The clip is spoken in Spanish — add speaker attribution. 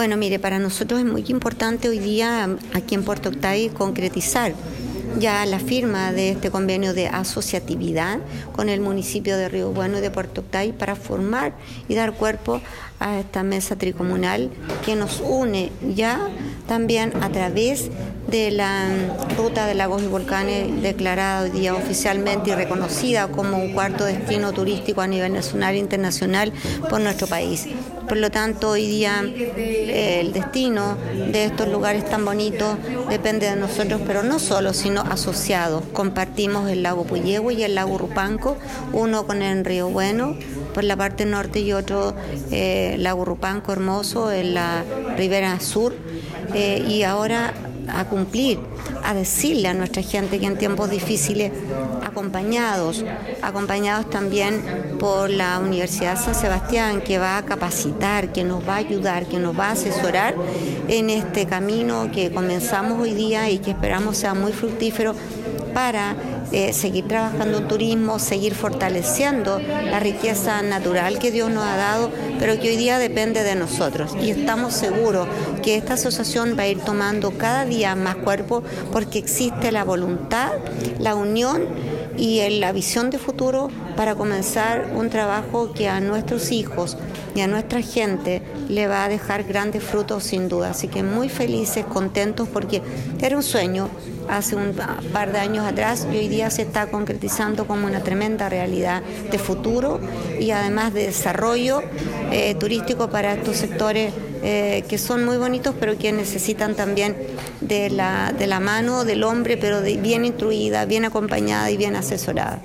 Speaker 1: Bueno, mire, para nosotros es muy importante hoy día aquí en Puerto Octay concretizar ya la firma de este convenio de asociatividad con el municipio de Río Bueno y de Puerto Octay para formar y dar cuerpo a esta mesa tricomunal que nos une ya también a través de la ruta de lagos y volcanes declarada hoy día oficialmente y reconocida como un cuarto destino turístico a nivel nacional e internacional por nuestro país. Por lo tanto, hoy día eh, el destino de estos lugares tan bonitos depende de nosotros, pero no solo, sino asociados. Compartimos el lago Puyehue y el lago Rupanco, uno con el río Bueno por la parte norte y otro eh, lago Rupanco hermoso en la ribera sur. Eh, y ahora a cumplir, a decirle a nuestra gente que en tiempos difíciles, acompañados, acompañados también por la Universidad San Sebastián, que va a capacitar, que nos va a ayudar, que nos va a asesorar en este camino que comenzamos hoy día y que esperamos sea muy fructífero para eh, seguir trabajando en turismo, seguir fortaleciendo la riqueza natural que Dios nos ha dado, pero que hoy día depende de nosotros. Y estamos seguros que esta asociación va a ir tomando cada día más cuerpo porque existe la voluntad, la unión y la visión de futuro para comenzar un trabajo que a nuestros hijos y a nuestra gente le va a dejar grandes frutos sin duda. Así que muy felices, contentos porque era un sueño hace un par de años atrás y hoy día se está concretizando como una tremenda realidad de futuro y además de desarrollo eh, turístico para estos sectores eh, que son muy bonitos pero que necesitan también de la, de la mano del hombre pero bien instruida, bien acompañada y bien asesorada.